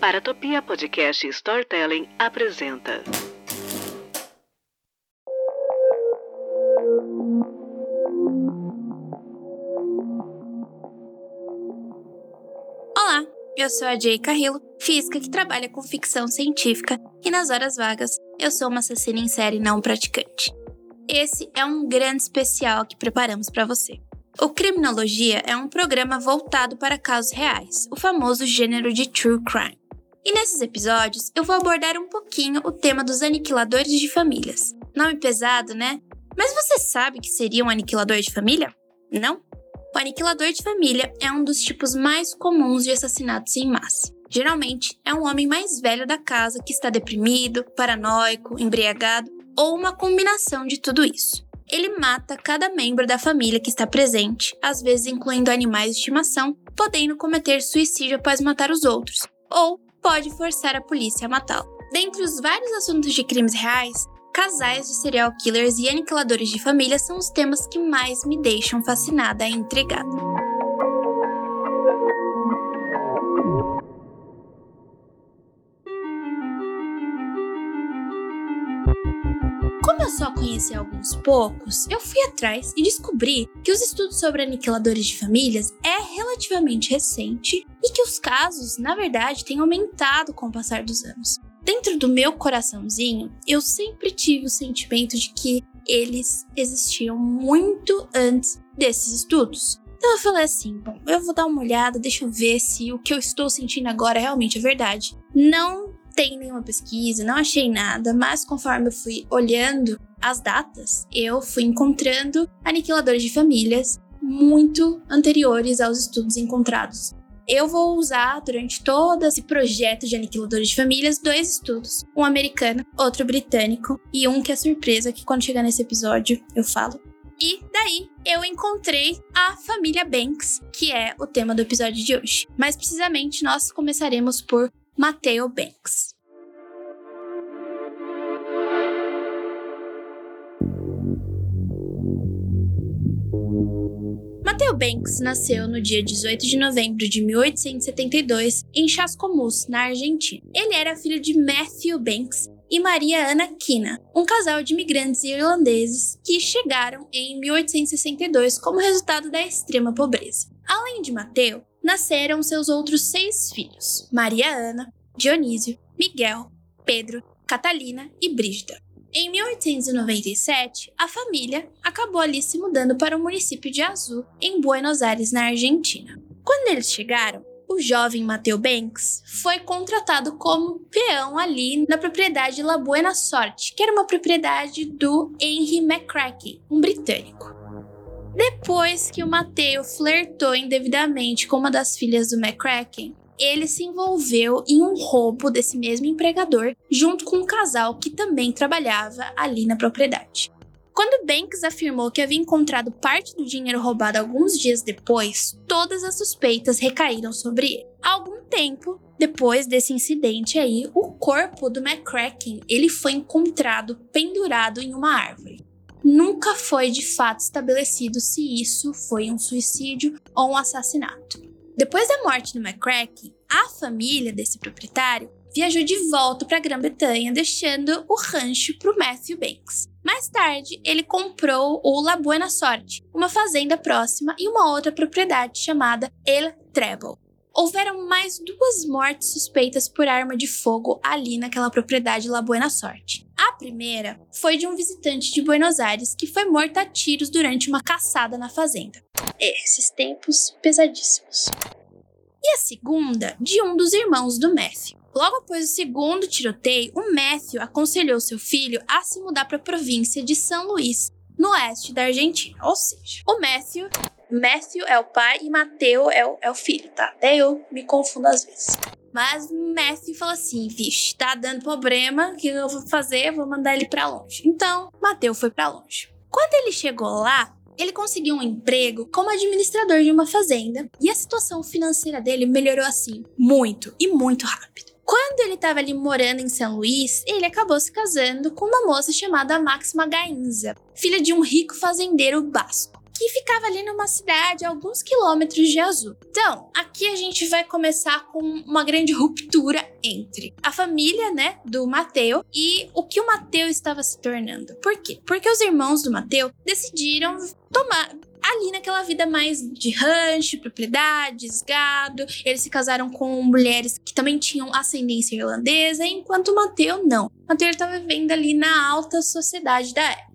Paratopia Podcast Storytelling apresenta. Olá, eu sou a Jay Carrillo, física que trabalha com ficção científica e nas horas vagas eu sou uma assassina em série não praticante. Esse é um grande especial que preparamos para você. O Criminologia é um programa voltado para casos reais, o famoso gênero de true crime. E nesses episódios eu vou abordar um pouquinho o tema dos aniquiladores de famílias. Nome pesado, né? Mas você sabe que seria um aniquilador de família? Não? O aniquilador de família é um dos tipos mais comuns de assassinatos em massa. Geralmente é um homem mais velho da casa que está deprimido, paranoico, embriagado ou uma combinação de tudo isso. Ele mata cada membro da família que está presente, às vezes incluindo animais de estimação, podendo cometer suicídio após matar os outros, ou pode forçar a polícia a matá-lo. Dentre os vários assuntos de crimes reais, casais de serial killers e aniquiladores de família são os temas que mais me deixam fascinada e intrigada. Conheci alguns poucos, eu fui atrás e descobri que os estudos sobre aniquiladores de famílias é relativamente recente e que os casos, na verdade, têm aumentado com o passar dos anos. Dentro do meu coraçãozinho, eu sempre tive o sentimento de que eles existiam muito antes desses estudos. Então eu falei assim: bom, eu vou dar uma olhada, deixa eu ver se o que eu estou sentindo agora realmente é verdade. Não tem nenhuma pesquisa, não achei nada, mas conforme eu fui olhando as datas, eu fui encontrando aniquiladores de famílias muito anteriores aos estudos encontrados. Eu vou usar durante todo esse projeto de aniquiladores de famílias dois estudos, um americano, outro britânico e um que é surpresa que quando chegar nesse episódio eu falo. E daí eu encontrei a família Banks, que é o tema do episódio de hoje. Mais precisamente, nós começaremos por Mateo Banks. Banks nasceu no dia 18 de novembro de 1872 em Chascomús, na Argentina. Ele era filho de Matthew Banks e Maria Ana Kina, um casal de imigrantes irlandeses que chegaram em 1862 como resultado da extrema pobreza. Além de Mateo, nasceram seus outros seis filhos: Maria Ana, Dionísio, Miguel, Pedro, Catalina e Brígida. Em 1897, a família acabou ali se mudando para o município de Azul, em Buenos Aires, na Argentina. Quando eles chegaram, o jovem Mateo Banks foi contratado como peão ali na propriedade La Buena Sorte, que era uma propriedade do Henry McCracken, um britânico. Depois que o Mateo flertou indevidamente com uma das filhas do McCracken, ele se envolveu em um roubo desse mesmo empregador, junto com um casal que também trabalhava ali na propriedade. Quando Banks afirmou que havia encontrado parte do dinheiro roubado alguns dias depois, todas as suspeitas recaíram sobre ele. Algum tempo depois desse incidente aí, o corpo do McCracken ele foi encontrado pendurado em uma árvore. Nunca foi de fato estabelecido se isso foi um suicídio ou um assassinato. Depois da morte do McCracken, a família desse proprietário viajou de volta para a Grã-Bretanha, deixando o rancho para o Matthew Banks. Mais tarde, ele comprou o La Buena Sorte, uma fazenda próxima e uma outra propriedade chamada El Treble. Houveram mais duas mortes suspeitas por arma de fogo ali naquela propriedade La Buena Sorte. A primeira foi de um visitante de Buenos Aires que foi morto a tiros durante uma caçada na fazenda. Esses tempos pesadíssimos. E a segunda, de um dos irmãos do Matthew. Logo após o segundo tiroteio, o Matthew aconselhou seu filho a se mudar para a província de São Luís, no oeste da Argentina. Ou seja, o Matthew. Matthew é o pai e Mateu é o, é o filho, tá? Até eu me confundo às vezes. Mas Matthew falou assim: vixe, tá dando problema, o que eu vou fazer? vou mandar ele para longe. Então, Mateu foi para longe. Quando ele chegou lá, ele conseguiu um emprego como administrador de uma fazenda e a situação financeira dele melhorou assim muito e muito rápido. Quando ele estava ali morando em São Luís, ele acabou se casando com uma moça chamada Máxima Gainza, filha de um rico fazendeiro basco que ficava ali numa cidade a alguns quilômetros de Azul. Então, aqui a gente vai começar com uma grande ruptura entre a família, né, do Mateu e o que o Mateu estava se tornando. Por quê? Porque os irmãos do Mateu decidiram tomar ali naquela vida mais de rancho, propriedades, gado. Eles se casaram com mulheres que também tinham ascendência irlandesa, enquanto o Mateu não. Mateu estava vivendo ali na alta sociedade da época.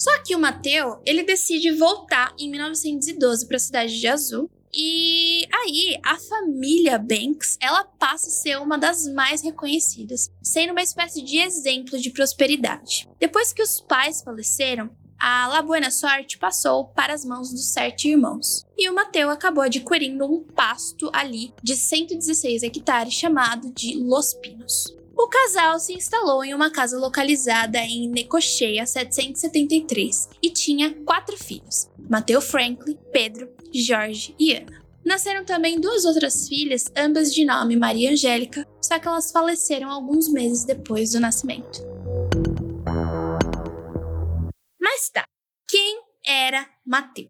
Só que o Mateu, ele decide voltar em 1912 para a cidade de Azul. E aí, a família Banks, ela passa a ser uma das mais reconhecidas, sendo uma espécie de exemplo de prosperidade. Depois que os pais faleceram, a La Buena Sorte passou para as mãos dos sete irmãos. E o Mateu acabou adquirindo um pasto ali de 116 hectares chamado de Los Pinos. O casal se instalou em uma casa localizada em Necocheia 773 e tinha quatro filhos: Mateu Franklin, Pedro, Jorge e Ana. Nasceram também duas outras filhas, ambas de nome Maria Angélica, só que elas faleceram alguns meses depois do nascimento. Mas tá, quem era Mateu?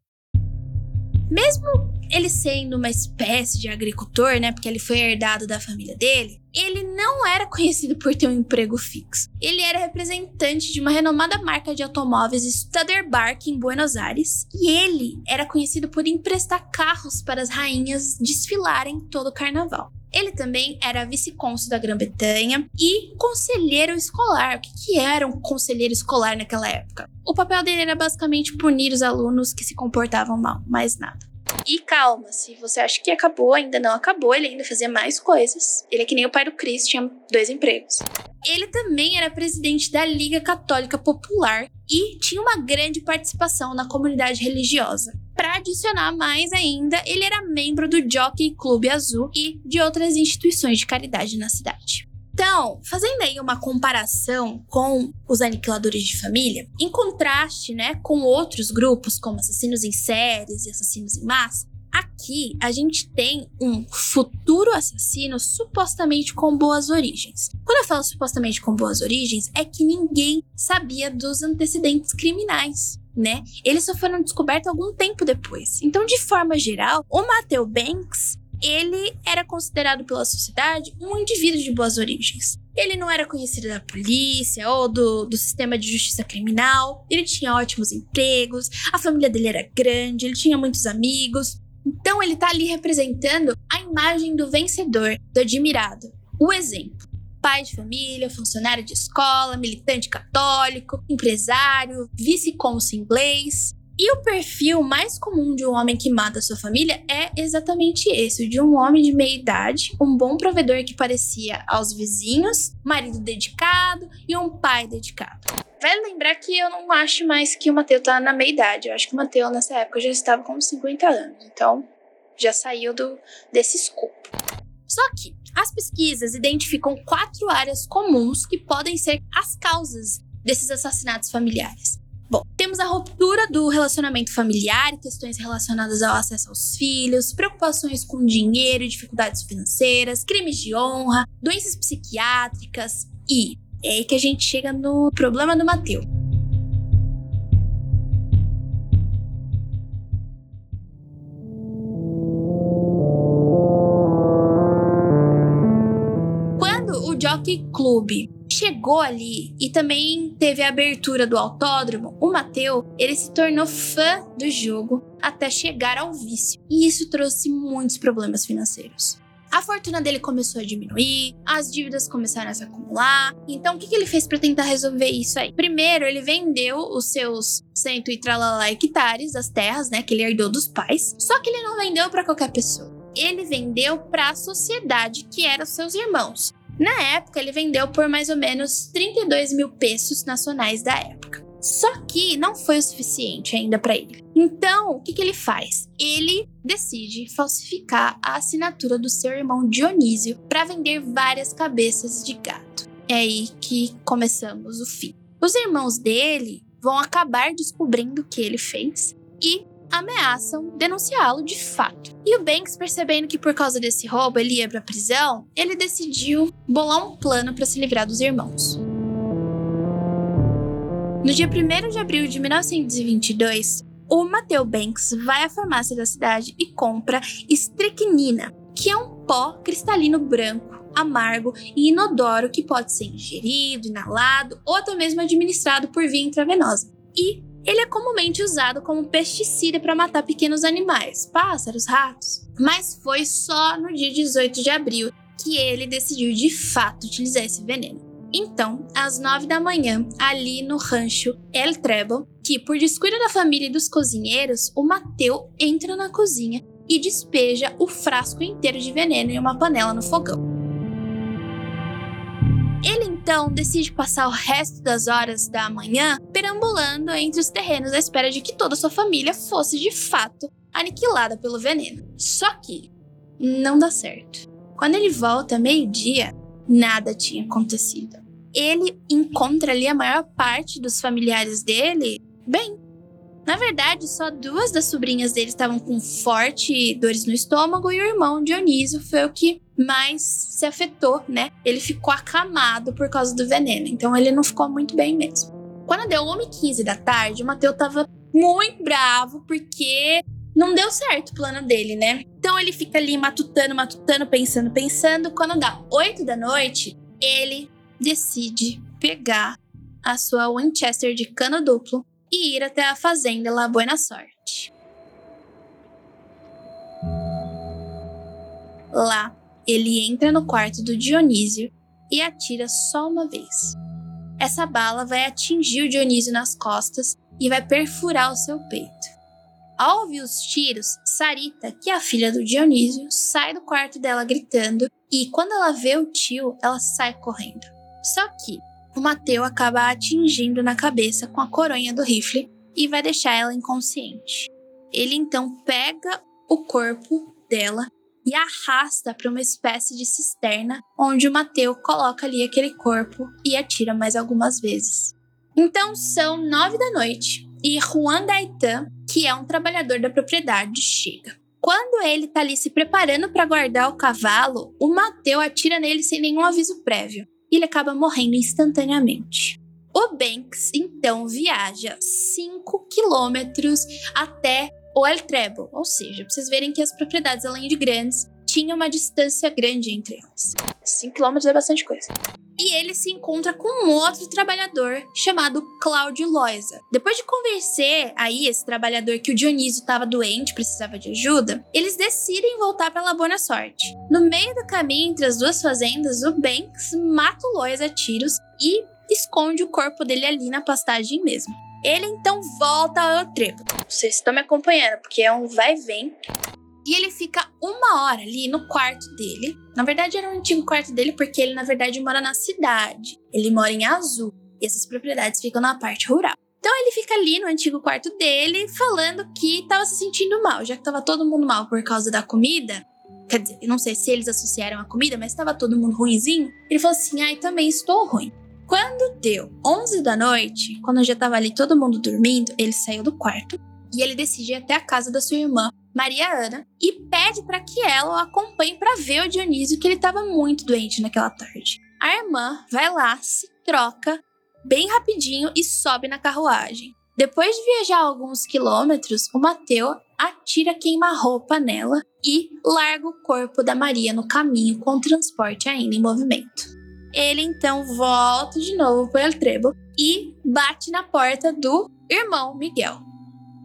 Mesmo ele sendo uma espécie de agricultor, né, porque ele foi herdado da família dele, ele não era conhecido por ter um emprego fixo. Ele era representante de uma renomada marca de automóveis Studebaker em Buenos Aires, e ele era conhecido por emprestar carros para as rainhas desfilarem todo o carnaval. Ele também era vice-cônsul da Grã-Bretanha e conselheiro escolar. O que, que era um conselheiro escolar naquela época? O papel dele era basicamente punir os alunos que se comportavam mal, mais nada. E calma, se você acha que acabou, ainda não acabou, ele ainda fazia mais coisas. Ele é que nem o pai do Chris, tinha dois empregos. Ele também era presidente da Liga Católica Popular e tinha uma grande participação na comunidade religiosa. Para adicionar mais ainda, ele era membro do Jockey Clube Azul e de outras instituições de caridade na cidade. Então, fazendo aí uma comparação com os aniquiladores de família, em contraste, né, com outros grupos como assassinos em séries e assassinos em massa, aqui a gente tem um futuro assassino supostamente com boas origens. Quando eu falo supostamente com boas origens, é que ninguém sabia dos antecedentes criminais. Né? Eles só foram descobertos algum tempo depois. Então, de forma geral, o Matthew Banks ele era considerado pela sociedade um indivíduo de boas origens. Ele não era conhecido da polícia ou do, do sistema de justiça criminal, ele tinha ótimos empregos, a família dele era grande, ele tinha muitos amigos. Então ele tá ali representando a imagem do vencedor, do admirado, o exemplo. Pai de família, funcionário de escola, militante católico, empresário, vice-cônsul inglês. E o perfil mais comum de um homem que mata sua família é exatamente esse: de um homem de meia idade, um bom provedor que parecia aos vizinhos, marido dedicado e um pai dedicado. Vale lembrar que eu não acho mais que o Mateus tá na meia idade. Eu acho que o Mateus nessa época já estava com 50 anos. Então, já saiu do, desse escopo. Só que as pesquisas identificam quatro áreas comuns que podem ser as causas desses assassinatos familiares. Temos a ruptura do relacionamento familiar, questões relacionadas ao acesso aos filhos, preocupações com dinheiro, dificuldades financeiras, crimes de honra, doenças psiquiátricas e é aí que a gente chega no problema do Mateus. Quando o Jockey Club chegou ali e também teve a abertura do autódromo, o Mateu, ele se tornou fã do jogo até chegar ao vício. E isso trouxe muitos problemas financeiros. A fortuna dele começou a diminuir, as dívidas começaram a se acumular. Então, o que, que ele fez para tentar resolver isso aí? Primeiro, ele vendeu os seus cento e tralala hectares das terras, né, que ele herdou dos pais. Só que ele não vendeu para qualquer pessoa. Ele vendeu para a sociedade, que eram seus irmãos. Na época, ele vendeu por mais ou menos 32 mil pesos nacionais da época. Só que não foi o suficiente ainda para ele. Então, o que, que ele faz? Ele decide falsificar a assinatura do seu irmão Dionísio para vender várias cabeças de gato. É aí que começamos o fim. Os irmãos dele vão acabar descobrindo o que ele fez e ameaçam denunciá-lo de fato. E o Banks, percebendo que por causa desse roubo ele ia para prisão, ele decidiu bolar um plano para se livrar dos irmãos. No dia 1 de abril de 1922, o Mateo Banks vai à farmácia da cidade e compra estricnina, que é um pó cristalino branco, amargo e inodoro que pode ser ingerido, inalado ou até mesmo administrado por via intravenosa. E ele é comumente usado como pesticida para matar pequenos animais, pássaros, ratos. Mas foi só no dia 18 de abril que ele decidiu de fato utilizar esse veneno. Então, às nove da manhã, ali no rancho El Treble, que por descuido da família e dos cozinheiros, o Mateu entra na cozinha e despeja o frasco inteiro de veneno em uma panela no fogão. Então decide passar o resto das horas da manhã perambulando entre os terrenos à espera de que toda sua família fosse de fato aniquilada pelo veneno. Só que não dá certo. Quando ele volta meio-dia, nada tinha acontecido. Ele encontra ali a maior parte dos familiares dele bem. Na verdade, só duas das sobrinhas dele estavam com forte dores no estômago e o irmão Dionísio foi o que mais se afetou, né? Ele ficou acamado por causa do veneno, então ele não ficou muito bem mesmo. Quando deu 1h15 da tarde, o Mateu tava muito bravo porque não deu certo o plano dele, né? Então ele fica ali matutando, matutando, pensando, pensando. Quando dá 8 da noite, ele decide pegar a sua Winchester de cano duplo e ir até a fazenda La Buena Sorte. Lá, ele entra no quarto do Dionísio e atira só uma vez. Essa bala vai atingir o Dionísio nas costas e vai perfurar o seu peito. Ao ouvir os tiros, Sarita, que é a filha do Dionísio, sai do quarto dela gritando e quando ela vê o tio, ela sai correndo. Só que o Mateu acaba atingindo na cabeça com a coronha do rifle e vai deixar ela inconsciente. Ele então pega o corpo dela e arrasta para uma espécie de cisterna, onde o Mateu coloca ali aquele corpo e atira mais algumas vezes. Então são nove da noite e Juan Gaetan, que é um trabalhador da propriedade, chega. Quando ele tá ali se preparando para guardar o cavalo, o Mateu atira nele sem nenhum aviso prévio e ele acaba morrendo instantaneamente. O Banks então viaja 5 quilômetros até o El Treble, ou seja, pra vocês verem que as propriedades, além de grandes, tinham uma distância grande entre elas. 5 quilômetros é bastante coisa e ele se encontra com um outro trabalhador chamado Cláudio Loisa. Depois de convencer aí esse trabalhador que o Dionísio estava doente, precisava de ajuda, eles decidem voltar para La Boa Sorte. No meio do caminho entre as duas fazendas, o Banks mata o Loisa a tiros e esconde o corpo dele ali na pastagem mesmo. Ele então volta ao trevo. Vocês estão me acompanhando, porque é um vai e ele fica uma hora ali no quarto dele. Na verdade, era o antigo quarto dele, porque ele, na verdade, mora na cidade. Ele mora em Azul. E essas propriedades ficam na parte rural. Então ele fica ali no antigo quarto dele, falando que estava se sentindo mal, já que estava todo mundo mal por causa da comida. Quer dizer, eu não sei se eles associaram a comida, mas estava todo mundo ruimzinho. Ele falou assim: ai, também estou ruim. Quando deu 11 da noite, quando já estava ali todo mundo dormindo, ele saiu do quarto e ele decide ir até a casa da sua irmã Maria Ana, e pede para que ela o acompanhe para ver o Dionísio, que ele estava muito doente naquela tarde. A irmã vai lá, se troca bem rapidinho e sobe na carruagem. Depois de viajar alguns quilômetros, o Mateu atira queima-roupa nela e larga o corpo da Maria no caminho com o transporte ainda em movimento. Ele então volta de novo para o Trebo e bate na porta do irmão Miguel.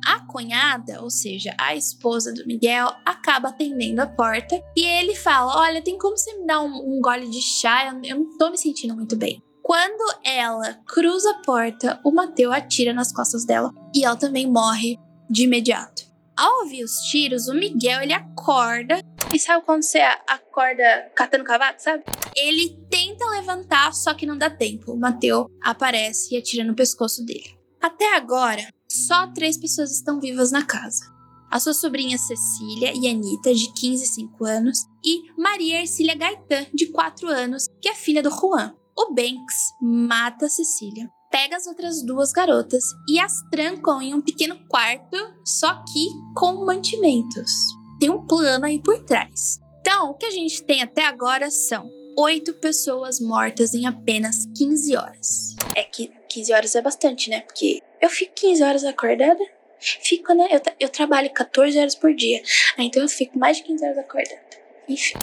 A cunhada, ou seja, a esposa do Miguel, acaba atendendo a porta e ele fala: Olha, tem como você me dar um, um gole de chá? Eu, eu não tô me sentindo muito bem. Quando ela cruza a porta, o Mateu atira nas costas dela e ela também morre de imediato. Ao ouvir os tiros, o Miguel ele acorda. E sabe quando você acorda catando cavaco, sabe? Ele tenta levantar, só que não dá tempo. O Mateu aparece e atira no pescoço dele. Até agora, só três pessoas estão vivas na casa. A sua sobrinha Cecília e Anitta, de 15 e 5 anos, e Maria Ercília Gaetan, de 4 anos, que é filha do Juan. O Banks mata Cecília, pega as outras duas garotas e as trancam em um pequeno quarto, só que com mantimentos. Tem um plano aí por trás. Então, o que a gente tem até agora são oito pessoas mortas em apenas 15 horas. É que 15 horas é bastante, né? Porque eu fico 15 horas acordada. Fico, né? Eu, eu trabalho 14 horas por dia. Ah, então eu fico mais de 15 horas acordando. Enfim.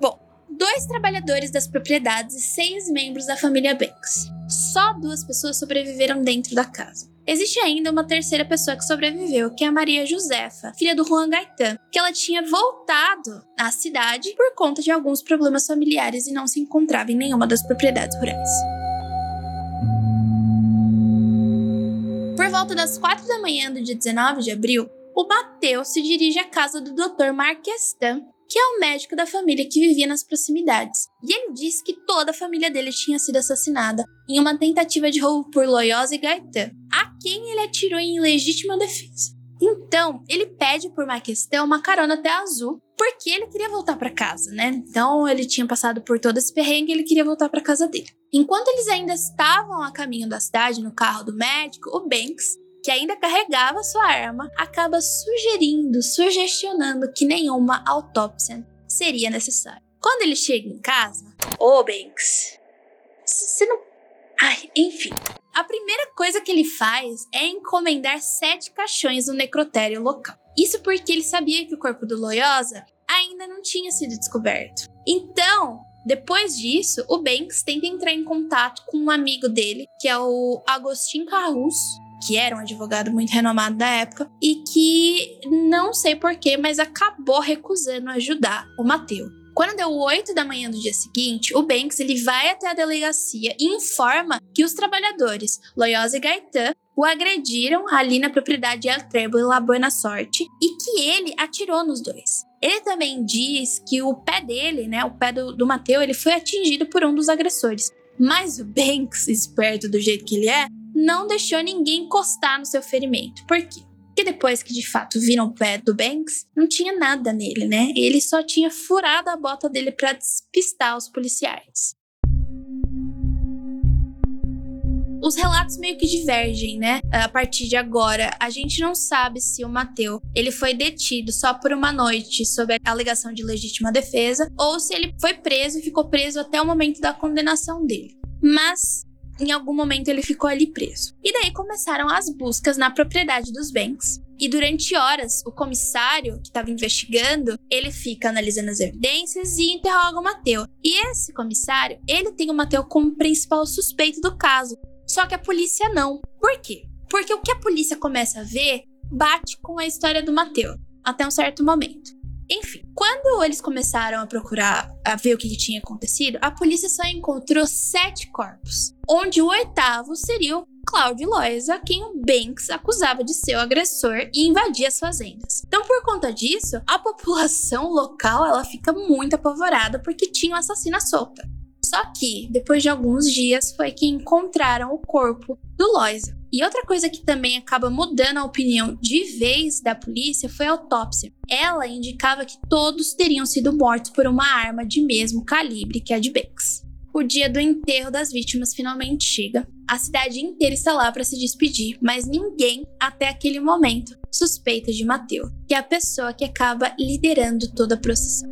Bom, dois trabalhadores das propriedades e seis membros da família Banks. Só duas pessoas sobreviveram dentro da casa. Existe ainda uma terceira pessoa que sobreviveu, que é a Maria Josefa, filha do Juan Gaetan, que ela tinha voltado à cidade por conta de alguns problemas familiares e não se encontrava em nenhuma das propriedades rurais. Por volta das quatro da manhã do dia 19 de abril, o Mateus se dirige à casa do Dr. Marquestan, que é o médico da família que vivia nas proximidades. E ele disse que toda a família dele tinha sido assassinada em uma tentativa de roubo por Loyosa e Gaetan, a quem ele atirou em legítima defesa. Então, ele pede por uma questão uma carona até Azul, porque ele queria voltar para casa, né? Então, ele tinha passado por todo esse perrengue e ele queria voltar para casa dele. Enquanto eles ainda estavam a caminho da cidade no carro do médico, o Banks que ainda carregava sua arma, acaba sugerindo, sugestionando que nenhuma autópsia seria necessária. Quando ele chega em casa, ô oh, Banks, você não. Ai, enfim. A primeira coisa que ele faz é encomendar sete caixões no necrotério local. Isso porque ele sabia que o corpo do Loyosa ainda não tinha sido descoberto. Então, depois disso, o Banks tenta entrar em contato com um amigo dele, que é o Agostinho Carrus, que era um advogado muito renomado da época, e que não sei porquê, mas acabou recusando ajudar o Mateu. Quando deu 8 da manhã do dia seguinte, o Banks ele vai até a delegacia e informa que os trabalhadores Loyosa e Gaetan o agrediram ali na propriedade El Trebo e La Buena Sorte e que ele atirou nos dois. Ele também diz que o pé dele, né, o pé do, do Mateu, ele foi atingido por um dos agressores. Mas o Banks, esperto do jeito que ele é, não deixou ninguém encostar no seu ferimento. Por quê? Porque depois que de fato viram o pé do Banks, não tinha nada nele, né? Ele só tinha furado a bota dele para despistar os policiais. Os relatos meio que divergem, né? A partir de agora, a gente não sabe se o Mateu ele foi detido só por uma noite sob a alegação de legítima defesa ou se ele foi preso e ficou preso até o momento da condenação dele. Mas em algum momento ele ficou ali preso. E daí começaram as buscas na propriedade dos Banks. E durante horas, o comissário que estava investigando, ele fica analisando as evidências e interroga o Mateu. E esse comissário, ele tem o Mateu como principal suspeito do caso. Só que a polícia não. Por quê? Porque o que a polícia começa a ver bate com a história do Mateu, até um certo momento. Enfim, quando eles começaram a procurar, a ver o que tinha acontecido, a polícia só encontrou sete corpos, onde o oitavo seria o Cláudio Loisa, quem o Banks acusava de ser o agressor e invadir as fazendas. Então, por conta disso, a população local ela fica muito apavorada porque tinha um assassino solta. Só que, depois de alguns dias, foi que encontraram o corpo do Loisa. E outra coisa que também acaba mudando a opinião de vez da polícia foi a autópsia. Ela indicava que todos teriam sido mortos por uma arma de mesmo calibre que a de Banks. O dia do enterro das vítimas finalmente chega. A cidade inteira está lá para se despedir, mas ninguém, até aquele momento, suspeita de Mateu, que é a pessoa que acaba liderando toda a procissão.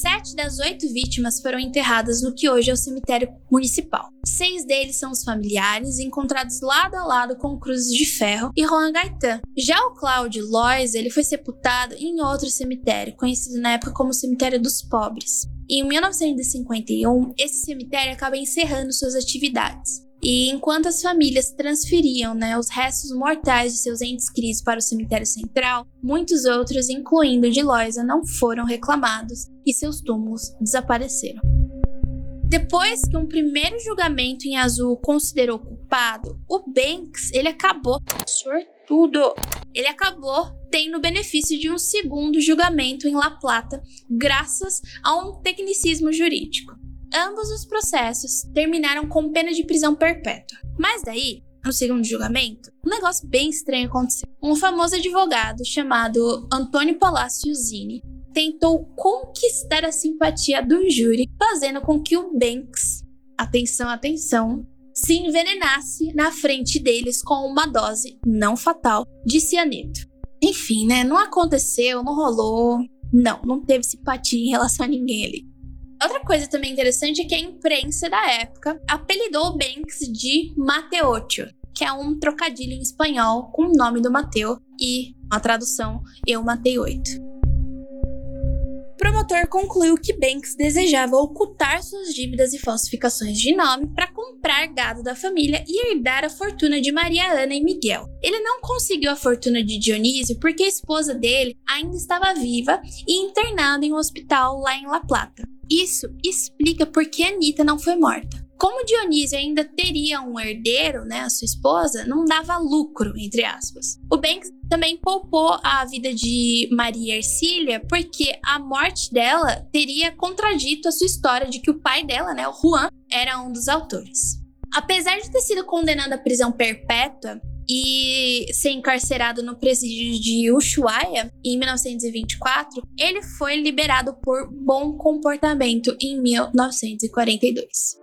Sete das oito vítimas foram enterradas no que hoje é o cemitério municipal. Seis deles são os familiares, encontrados lado a lado com cruzes de ferro e Juan Gaetan. Já o Cláudio Lois, ele foi sepultado em outro cemitério, conhecido na época como Cemitério dos Pobres. Em 1951, esse cemitério acaba encerrando suas atividades. E enquanto as famílias transferiam né, os restos mortais de seus entes queridos para o cemitério central, muitos outros, incluindo de Loisa, não foram reclamados e seus túmulos desapareceram. Depois que um primeiro julgamento em azul considerou culpado, o Banks ele acabou sortudo. Ele acabou tendo o benefício de um segundo julgamento em La Plata, graças a um tecnicismo jurídico. Ambos os processos terminaram com pena de prisão perpétua. Mas daí, no segundo julgamento, um negócio bem estranho aconteceu. Um famoso advogado chamado Antônio Palacio Zini tentou conquistar a simpatia do júri, fazendo com que o Banks, atenção, atenção, se envenenasse na frente deles com uma dose não fatal de cianeto. Enfim, né? Não aconteceu, não rolou. Não, não teve simpatia em relação a ninguém ali. Outra coisa também interessante é que a imprensa da época apelidou Banks de Mateotio, que é um trocadilho em espanhol com o nome do Mateu e a tradução eu matei oito promotor concluiu que Banks desejava ocultar suas dívidas e falsificações de nome para comprar gado da família e herdar a fortuna de Maria Ana e Miguel. Ele não conseguiu a fortuna de Dionísio porque a esposa dele ainda estava viva e internada em um hospital lá em La Plata. Isso explica por que Anitta não foi morta. Como Dionísio ainda teria um herdeiro, né, a sua esposa, não dava lucro, entre aspas. O Banks também poupou a vida de Maria Ercília porque a morte dela teria contradito a sua história de que o pai dela, né, o Juan, era um dos autores. Apesar de ter sido condenado à prisão perpétua, e ser encarcerado no presídio de Ushuaia em 1924, ele foi liberado por bom comportamento em 1942.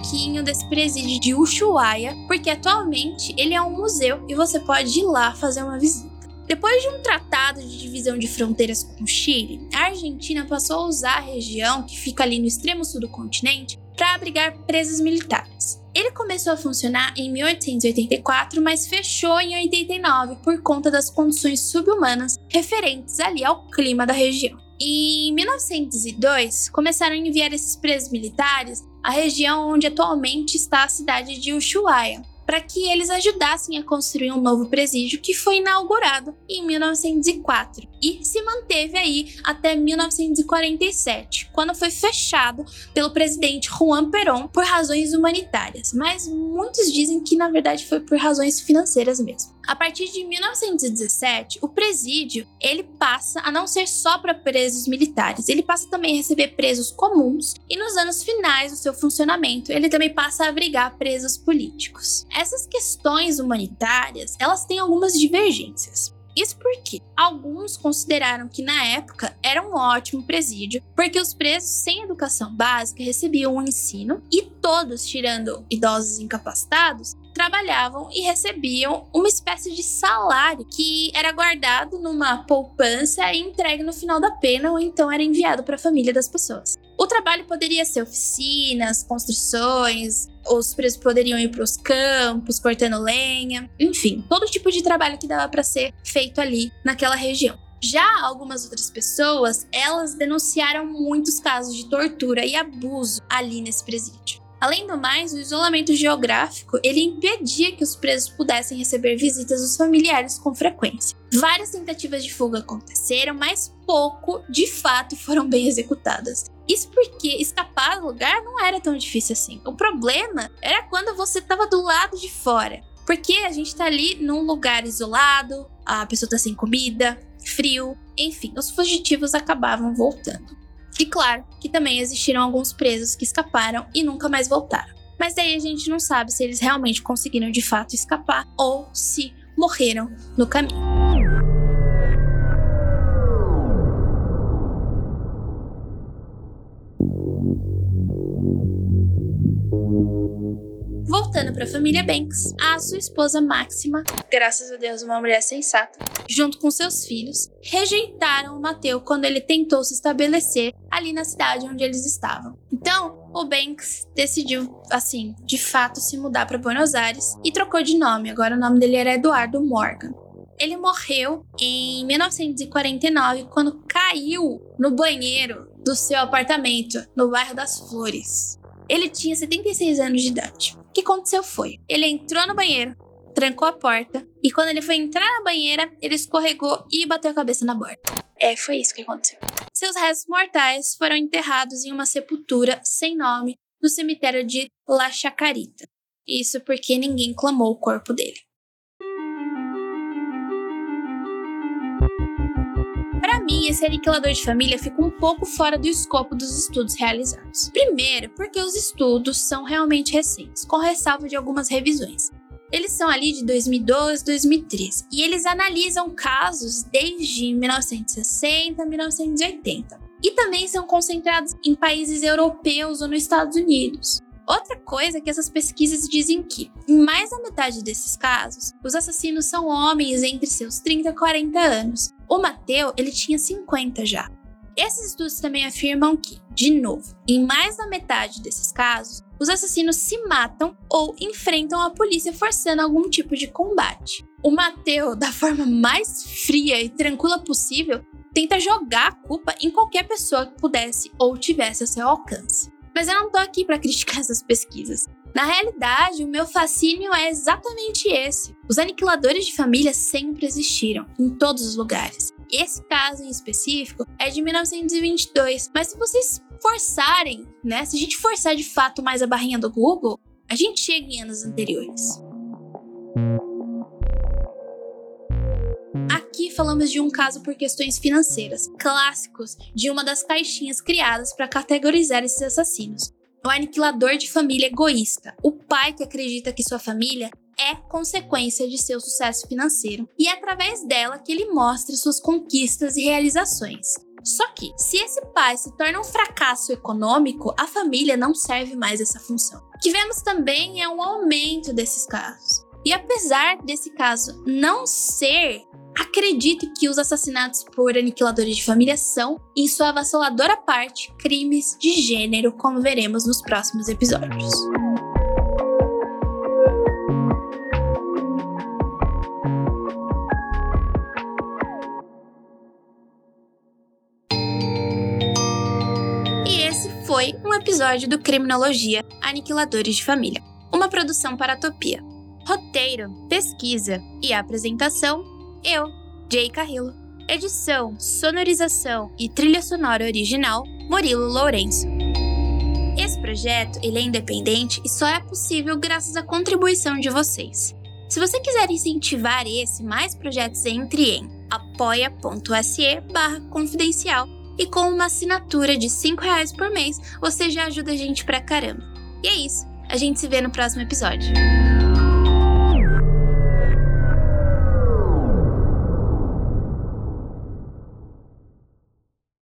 Pouquinho desse presídio de Ushuaia, porque atualmente ele é um museu e você pode ir lá fazer uma visita. Depois de um tratado de divisão de fronteiras com o Chile, a Argentina passou a usar a região que fica ali no extremo sul do continente para abrigar presos militares. Ele começou a funcionar em 1884, mas fechou em 89 por conta das condições subhumanas referentes ali ao clima da região. Em 1902, começaram a enviar esses presos militares a região onde atualmente está a cidade de Ushuaia, para que eles ajudassem a construir um novo presídio que foi inaugurado em 1904 e se manteve aí até 1947, quando foi fechado pelo presidente Juan Perón por razões humanitárias, mas muitos dizem que na verdade foi por razões financeiras mesmo. A partir de 1917, o presídio ele passa a não ser só para presos militares, ele passa também a receber presos comuns e nos anos finais do seu funcionamento, ele também passa a abrigar presos políticos. Essas questões humanitárias, elas têm algumas divergências. Isso porque alguns consideraram que na época era um ótimo presídio, porque os presos sem educação básica recebiam um ensino e todos, tirando idosos incapacitados, trabalhavam e recebiam uma espécie de salário que era guardado numa poupança e entregue no final da pena ou então era enviado para a família das pessoas. O trabalho poderia ser oficinas, construções, os presos poderiam ir para os campos cortando lenha, enfim, todo tipo de trabalho que dava para ser feito ali naquela região. Já algumas outras pessoas, elas denunciaram muitos casos de tortura e abuso ali nesse presídio. Além do mais, o isolamento geográfico ele impedia que os presos pudessem receber visitas dos familiares com frequência. Várias tentativas de fuga aconteceram, mas pouco de fato foram bem executadas. Isso porque escapar do lugar não era tão difícil assim. O problema era quando você estava do lado de fora. Porque a gente está ali num lugar isolado, a pessoa está sem comida, frio, enfim, os fugitivos acabavam voltando. E claro que também existiram alguns presos que escaparam e nunca mais voltaram. Mas daí a gente não sabe se eles realmente conseguiram de fato escapar ou se morreram no caminho. Voltando para a família Banks, a sua esposa Máxima, graças a Deus uma mulher sensata, junto com seus filhos, rejeitaram o Mateu quando ele tentou se estabelecer ali na cidade onde eles estavam. Então, o Banks decidiu, assim, de fato se mudar para Buenos Aires e trocou de nome. Agora o nome dele era Eduardo Morgan. Ele morreu em 1949 quando caiu no banheiro do seu apartamento no bairro das Flores. Ele tinha 76 anos de idade. O que aconteceu foi: ele entrou no banheiro, trancou a porta e quando ele foi entrar na banheira, ele escorregou e bateu a cabeça na borda. É, foi isso que aconteceu. Seus restos mortais foram enterrados em uma sepultura sem nome no cemitério de La Chacarita. Isso porque ninguém clamou o corpo dele. Mim, esse aniquilador de família fica um pouco fora do escopo dos estudos realizados. Primeiro, porque os estudos são realmente recentes, com ressalva de algumas revisões. Eles são ali de 2012, 2013 e eles analisam casos desde 1960 a 1980. E também são concentrados em países europeus ou nos Estados Unidos. Outra coisa é que essas pesquisas dizem que, em mais da metade desses casos, os assassinos são homens entre seus 30 e 40 anos. O Mateu, ele tinha 50 já. Esses estudos também afirmam que, de novo, em mais da metade desses casos, os assassinos se matam ou enfrentam a polícia forçando algum tipo de combate. O Mateu, da forma mais fria e tranquila possível, tenta jogar a culpa em qualquer pessoa que pudesse ou tivesse a seu alcance. Mas eu não tô aqui para criticar essas pesquisas. Na realidade, o meu fascínio é exatamente esse. Os aniquiladores de família sempre existiram, em todos os lugares. Esse caso em específico é de 1922, mas se vocês forçarem, né? Se a gente forçar de fato mais a barrinha do Google, a gente chega em anos anteriores. Falamos de um caso por questões financeiras, clássicos de uma das caixinhas criadas para categorizar esses assassinos. O aniquilador de família egoísta, o pai que acredita que sua família é consequência de seu sucesso financeiro e é através dela que ele mostra suas conquistas e realizações. Só que, se esse pai se torna um fracasso econômico, a família não serve mais essa função. O que vemos também é um aumento desses casos. E apesar desse caso não ser Acredite que os assassinatos por aniquiladores de família são, em sua avassaladora parte, crimes de gênero, como veremos nos próximos episódios. E esse foi um episódio do Criminologia Aniquiladores de Família, uma produção para a Topia. Roteiro, pesquisa e apresentação eu, Jay Carrillo. Edição, sonorização e trilha sonora original, Murilo Lourenço. Esse projeto ele é independente e só é possível graças à contribuição de vocês. Se você quiser incentivar esse mais projetos, entre em apoia.se barra confidencial e com uma assinatura de R$ reais por mês, você já ajuda a gente pra caramba. E é isso, a gente se vê no próximo episódio.